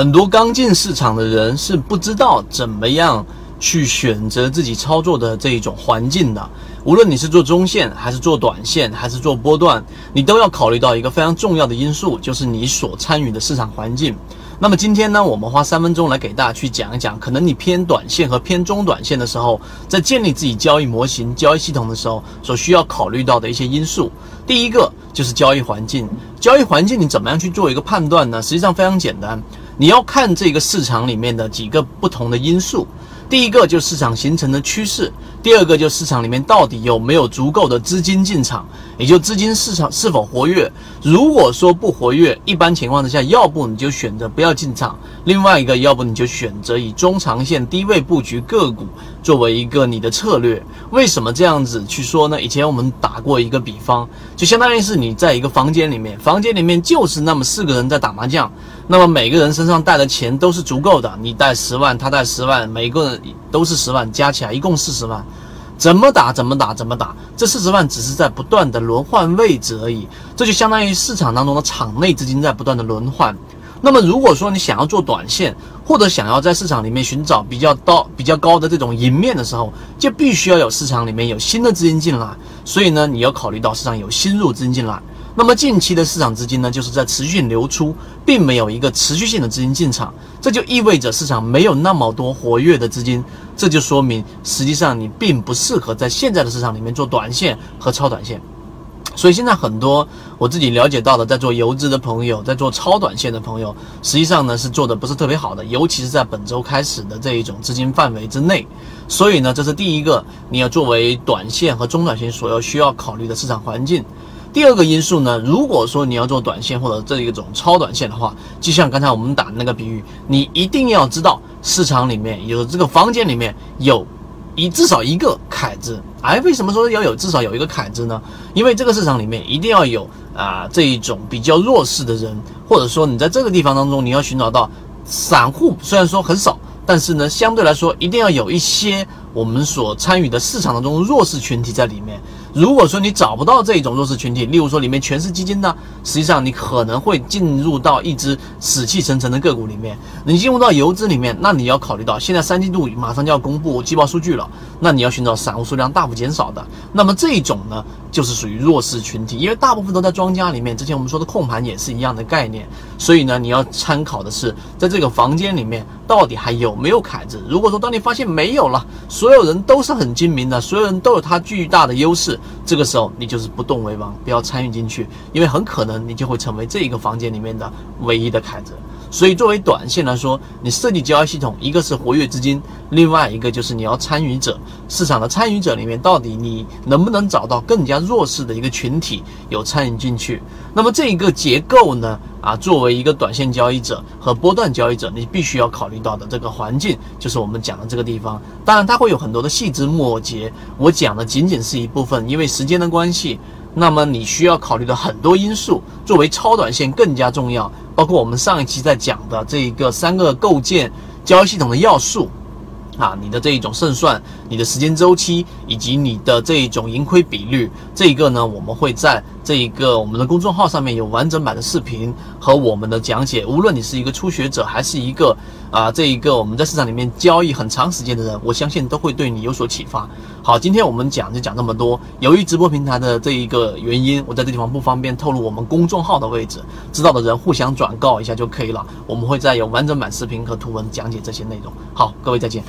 很多刚进市场的人是不知道怎么样去选择自己操作的这一种环境的。无论你是做中线，还是做短线，还是做波段，你都要考虑到一个非常重要的因素，就是你所参与的市场环境。那么今天呢，我们花三分钟来给大家去讲一讲，可能你偏短线和偏中短线的时候，在建立自己交易模型、交易系统的时候，所需要考虑到的一些因素。第一个就是交易环境，交易环境你怎么样去做一个判断呢？实际上非常简单，你要看这个市场里面的几个不同的因素。第一个就是市场形成的趋势，第二个就是市场里面到底有没有足够的资金进场，也就资金市场是否活跃。如果说不活跃，一般情况之下，要不你就选择不要进场；另外一个，要不你就选择以中长线低位布局个股作为一个你的策略。为什么这样子去说呢？以前我们打过一个比方，就相当于是你在一个房间里面，房间里面就是那么四个人在打麻将。那么每个人身上带的钱都是足够的，你带十万，他带十万，每个人都是十万，加起来一共四十万，怎么打怎么打怎么打，这四十万只是在不断的轮换位置而已，这就相当于市场当中的场内资金在不断的轮换。那么如果说你想要做短线，或者想要在市场里面寻找比较高比较高的这种赢面的时候，就必须要有市场里面有新的资金进来，所以呢，你要考虑到市场有新入资金进来。那么近期的市场资金呢，就是在持续流出，并没有一个持续性的资金进场，这就意味着市场没有那么多活跃的资金，这就说明实际上你并不适合在现在的市场里面做短线和超短线。所以现在很多我自己了解到的，在做游资的朋友，在做超短线的朋友，实际上呢是做的不是特别好的，尤其是在本周开始的这一种资金范围之内。所以呢，这是第一个你要作为短线和中短线所要需要考虑的市场环境。第二个因素呢，如果说你要做短线或者这一种超短线的话，就像刚才我们打的那个比喻，你一定要知道市场里面有这个房间里面有一至少一个凯子。哎，为什么说要有至少有一个凯子呢？因为这个市场里面一定要有啊这一种比较弱势的人，或者说你在这个地方当中你要寻找到散户，虽然说很少，但是呢相对来说一定要有一些我们所参与的市场当中弱势群体在里面。如果说你找不到这种弱势群体，例如说里面全是基金呢，实际上你可能会进入到一只死气沉沉的个股里面。你进入到游资里面，那你要考虑到现在三季度马上就要公布季报数据了，那你要寻找散户数量大幅减少的。那么这种呢，就是属于弱势群体，因为大部分都在庄家里面。之前我们说的控盘也是一样的概念，所以呢，你要参考的是在这个房间里面到底还有没有凯子。如果说当你发现没有了，所有人都是很精明的，所有人都有他巨大的优势。这个时候你就是不动为王，不要参与进去，因为很可能你就会成为这一个房间里面的唯一的凯子。所以作为短线来说，你设计交易系统，一个是活跃资金，另外一个就是你要参与者市场的参与者里面，到底你能不能找到更加弱势的一个群体有参与进去？那么这一个结构呢？啊，作为一个短线交易者和波段交易者，你必须要考虑到的这个环境，就是我们讲的这个地方。当然，它会有很多的细枝末节，我讲的仅仅是一部分，因为时间的关系。那么你需要考虑的很多因素，作为超短线更加重要，包括我们上一期在讲的这一个三个构建交易系统的要素。啊，你的这一种胜算，你的时间周期，以及你的这一种盈亏比率，这一个呢，我们会在这一个我们的公众号上面有完整版的视频和我们的讲解。无论你是一个初学者，还是一个啊，这一个我们在市场里面交易很长时间的人，我相信都会对你有所启发。好，今天我们讲就讲这么多。由于直播平台的这一个原因，我在这地方不方便透露我们公众号的位置，知道的人互相转告一下就可以了。我们会再有完整版视频和图文讲解这些内容。好，各位再见。